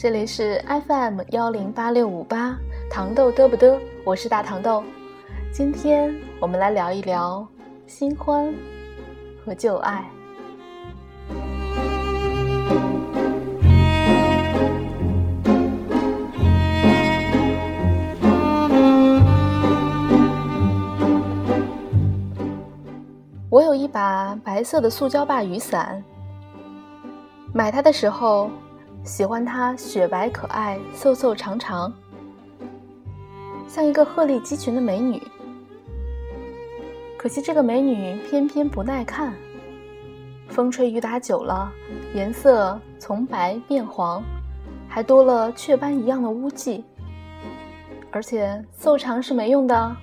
这里是 FM 幺零八六五八糖豆嘚不嘚，我是大糖豆。今天我们来聊一聊新欢和旧爱。我有一把白色的塑胶把雨伞，买它的时候喜欢它雪白可爱、瘦瘦长长，像一个鹤立鸡群的美女。可惜这个美女偏偏不耐看，风吹雨打久了，颜色从白变黄，还多了雀斑一样的污迹。而且瘦长是没用的。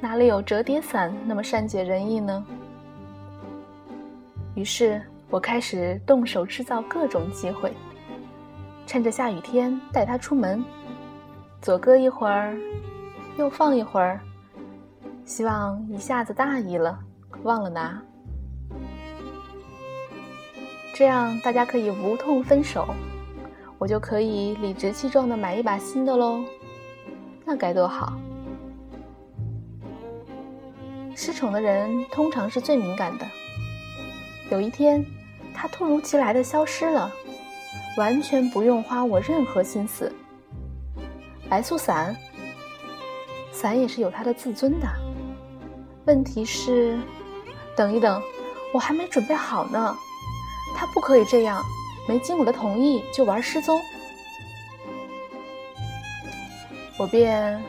哪里有折叠伞那么善解人意呢？于是我开始动手制造各种机会，趁着下雨天带它出门，左搁一会儿，右放一会儿，希望一下子大意了忘了拿，这样大家可以无痛分手，我就可以理直气壮的买一把新的喽，那该多好！失宠的人通常是最敏感的。有一天，他突如其来的消失了，完全不用花我任何心思。白素伞，伞也是有它的自尊的。问题是，等一等，我还没准备好呢。他不可以这样，没经我的同意就玩失踪。我便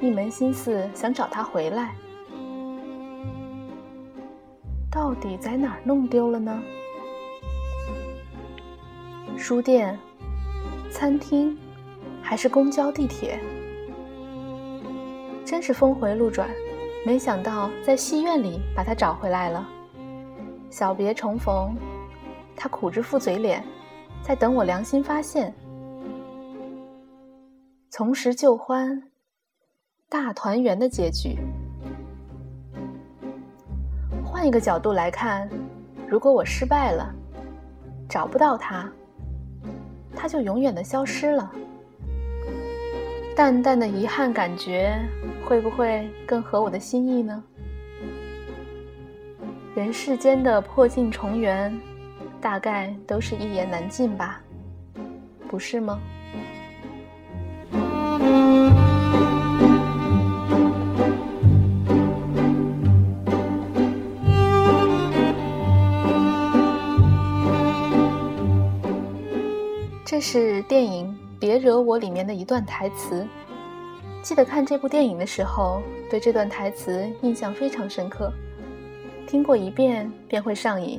一门心思想找他回来。到底在哪儿弄丢了呢？书店、餐厅，还是公交、地铁？真是峰回路转，没想到在戏院里把他找回来了。小别重逢，他苦着副嘴脸，在等我良心发现。重拾旧欢，大团圆的结局。换一个角度来看，如果我失败了，找不到他，他就永远的消失了。淡淡的遗憾感觉，会不会更合我的心意呢？人世间的破镜重圆，大概都是一言难尽吧，不是吗？是电影《别惹我》里面的一段台词。记得看这部电影的时候，对这段台词印象非常深刻。听过一遍便会上瘾，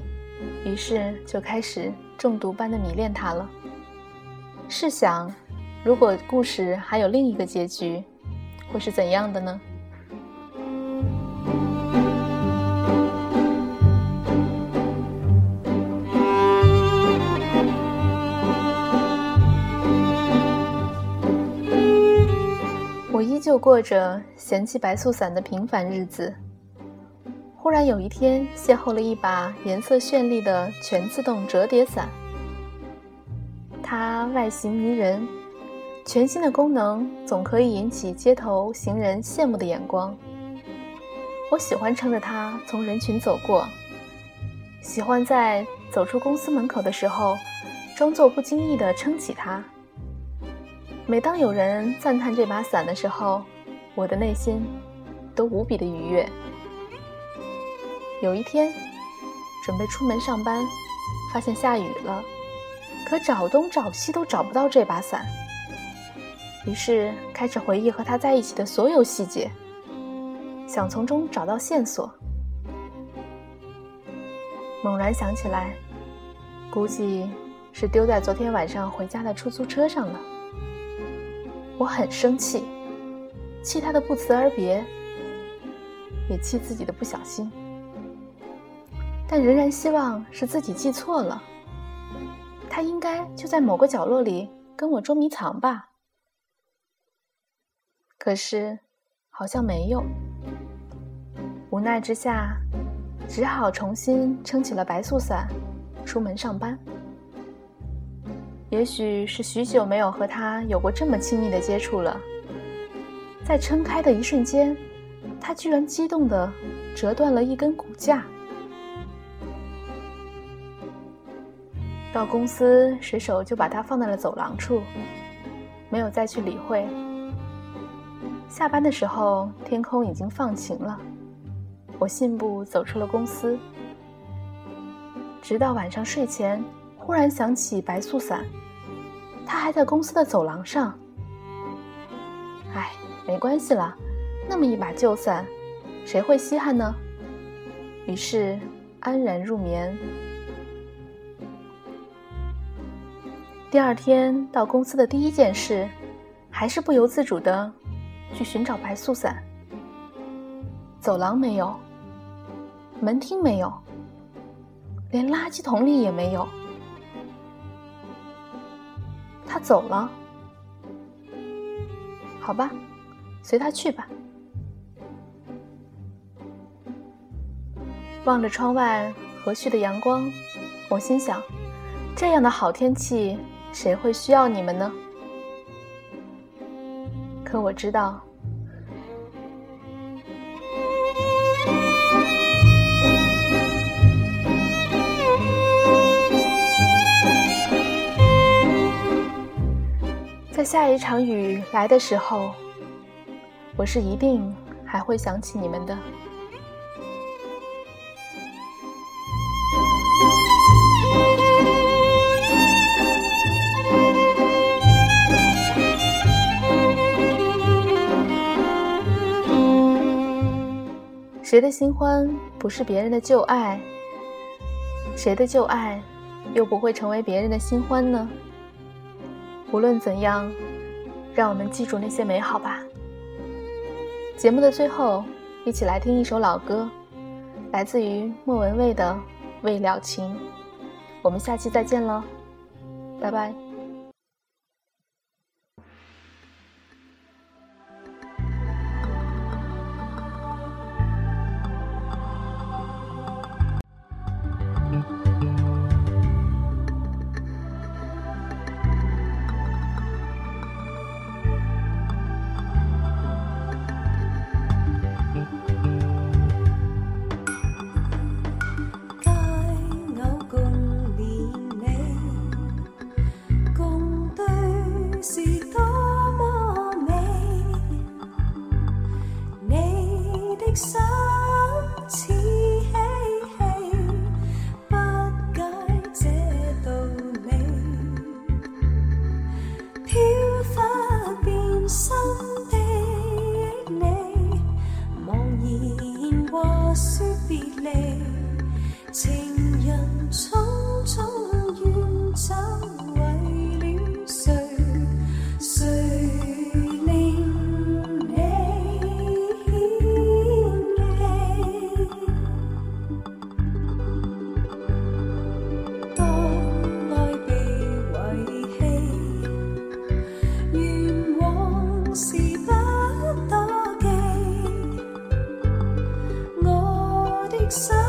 于是就开始中毒般的迷恋它了。试想，如果故事还有另一个结局，会是怎样的呢？依旧过着嫌弃白素伞的平凡日子。忽然有一天，邂逅了一把颜色绚丽的全自动折叠伞。它外形迷人，全新的功能总可以引起街头行人羡慕的眼光。我喜欢撑着它从人群走过，喜欢在走出公司门口的时候，装作不经意地撑起它。每当有人赞叹这把伞的时候，我的内心都无比的愉悦。有一天，准备出门上班，发现下雨了，可找东找西都找不到这把伞。于是开始回忆和他在一起的所有细节，想从中找到线索。猛然想起来，估计是丢在昨天晚上回家的出租车上了。我很生气，气他的不辞而别，也气自己的不小心，但仍然希望是自己记错了。他应该就在某个角落里跟我捉迷藏吧？可是好像没有。无奈之下，只好重新撑起了白素伞，出门上班。也许是许久没有和他有过这么亲密的接触了，在撑开的一瞬间，他居然激动的折断了一根骨架。到公司，随手就把它放在了走廊处，没有再去理会。下班的时候，天空已经放晴了，我信步走出了公司。直到晚上睡前，忽然想起白素伞，他还在公司的走廊上。唉，没关系了，那么一把旧伞，谁会稀罕呢？于是安然入眠。第二天到公司的第一件事，还是不由自主的去寻找白素伞。走廊没有，门厅没有，连垃圾桶里也没有。走了，好吧，随他去吧。望着窗外和煦的阳光，我心想：这样的好天气。谁会需要你们呢？可我知道，在下一场雨来的时候，我是一定还会想起你们的。谁的新欢不是别人的旧爱？谁的旧爱又不会成为别人的新欢呢？无论怎样，让我们记住那些美好吧。节目的最后，一起来听一首老歌，来自于莫文蔚的《未了情》。我们下期再见了，拜拜。think so.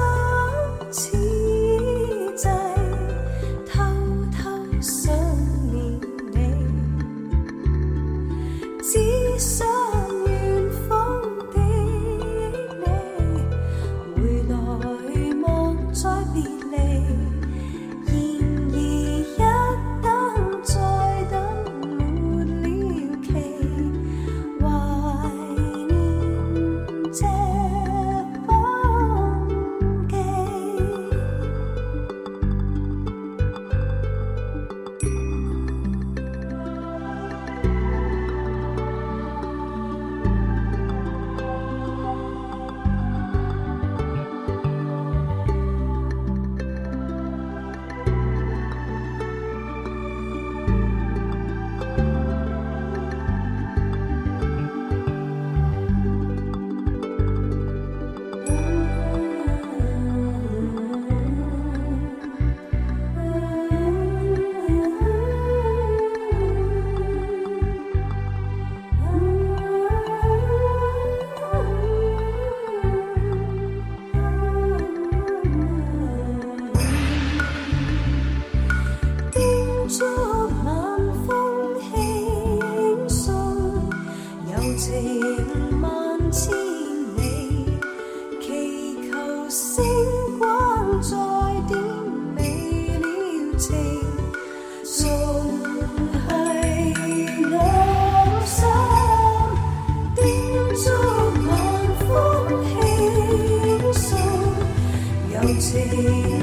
情。